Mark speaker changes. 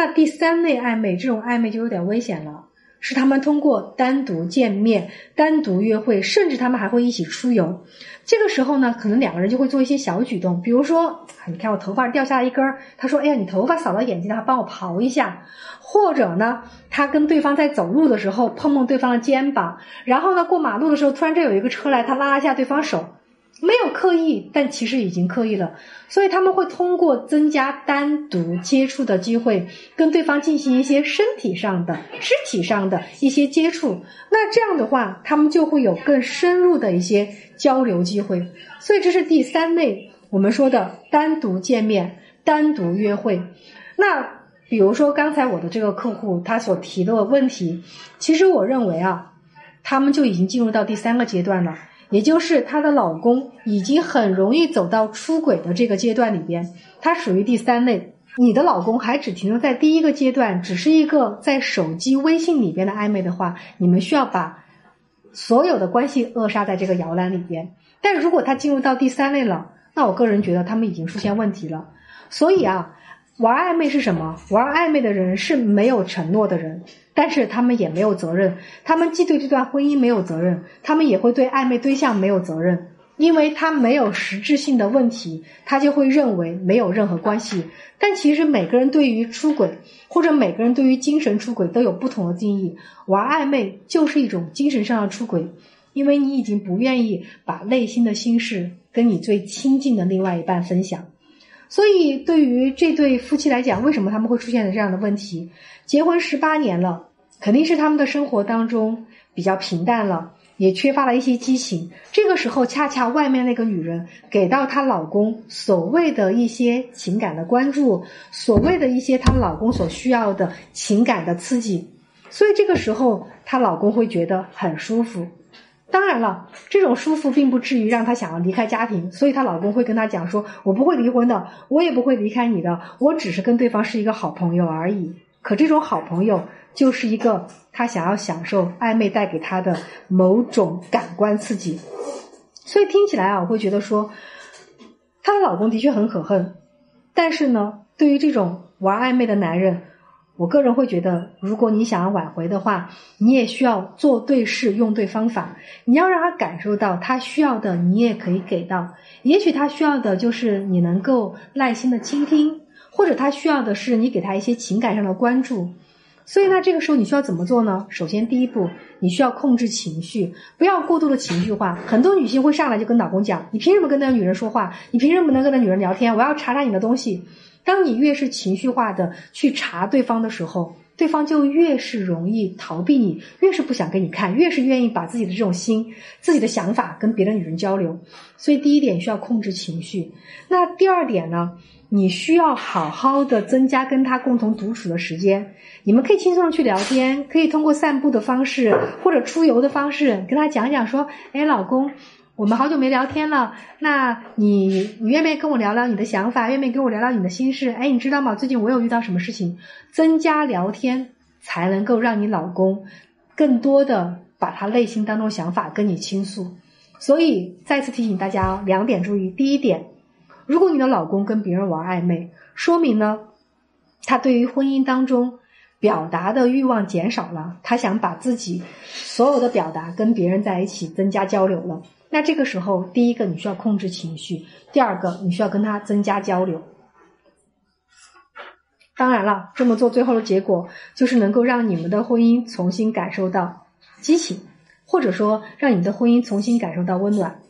Speaker 1: 那第三类暧昧，这种暧昧就有点危险了。是他们通过单独见面、单独约会，甚至他们还会一起出游。这个时候呢，可能两个人就会做一些小举动，比如说，你看我头发掉下来一根儿，他说：“哎呀，你头发扫到眼睛了，帮我刨一下。”或者呢，他跟对方在走路的时候碰碰对方的肩膀，然后呢，过马路的时候突然这有一个车来，他拉一下对方手。没有刻意，但其实已经刻意了，所以他们会通过增加单独接触的机会，跟对方进行一些身体上的、肢体上的一些接触。那这样的话，他们就会有更深入的一些交流机会。所以这是第三类我们说的单独见面、单独约会。那比如说刚才我的这个客户他所提的问题，其实我认为啊，他们就已经进入到第三个阶段了。也就是她的老公已经很容易走到出轨的这个阶段里边，他属于第三类。你的老公还只停留在第一个阶段，只是一个在手机微信里边的暧昧的话，你们需要把所有的关系扼杀在这个摇篮里边。但如果他进入到第三类了，那我个人觉得他们已经出现问题了。所以啊。玩暧昧是什么？玩暧昧的人是没有承诺的人，但是他们也没有责任。他们既对这段婚姻没有责任，他们也会对暧昧对象没有责任，因为他没有实质性的问题，他就会认为没有任何关系。但其实每个人对于出轨，或者每个人对于精神出轨都有不同的定义。玩暧昧就是一种精神上的出轨，因为你已经不愿意把内心的心事跟你最亲近的另外一半分享。所以，对于这对夫妻来讲，为什么他们会出现这样的问题？结婚十八年了，肯定是他们的生活当中比较平淡了，也缺乏了一些激情。这个时候，恰恰外面那个女人给到她老公所谓的一些情感的关注，所谓的一些她老公所需要的情感的刺激，所以这个时候她老公会觉得很舒服。当然了，这种舒服并不至于让她想要离开家庭，所以她老公会跟她讲说：“我不会离婚的，我也不会离开你的，我只是跟对方是一个好朋友而已。”可这种好朋友就是一个她想要享受暧昧带给她的某种感官刺激，所以听起来啊，我会觉得说，她的老公的确很可恨，但是呢，对于这种玩暧昧的男人。我个人会觉得，如果你想要挽回的话，你也需要做对事、用对方法。你要让他感受到他需要的，你也可以给到。也许他需要的就是你能够耐心的倾听，或者他需要的是你给他一些情感上的关注。所以呢，这个时候你需要怎么做呢？首先，第一步，你需要控制情绪，不要过度的情绪化。很多女性会上来就跟老公讲：“你凭什么跟那个女人说话？你凭什么能跟那女人聊天？我要查查你的东西。”当你越是情绪化的去查对方的时候，对方就越是容易逃避你，越是不想跟你看，越是愿意把自己的这种心、自己的想法跟别的女人交流。所以第一点需要控制情绪。那第二点呢？你需要好好的增加跟他共同独处的时间。你们可以轻松的去聊天，可以通过散步的方式或者出游的方式跟他讲讲说：“哎，老公。”我们好久没聊天了，那你你愿不愿意跟我聊聊你的想法？愿不愿意跟我聊聊你的心事？哎，你知道吗？最近我有遇到什么事情？增加聊天才能够让你老公更多的把他内心当中想法跟你倾诉。所以再次提醒大家哦两点注意：第一点，如果你的老公跟别人玩暧昧，说明呢他对于婚姻当中表达的欲望减少了，他想把自己所有的表达跟别人在一起增加交流了。那这个时候，第一个你需要控制情绪，第二个你需要跟他增加交流。当然了，这么做最后的结果就是能够让你们的婚姻重新感受到激情，或者说让你们的婚姻重新感受到温暖。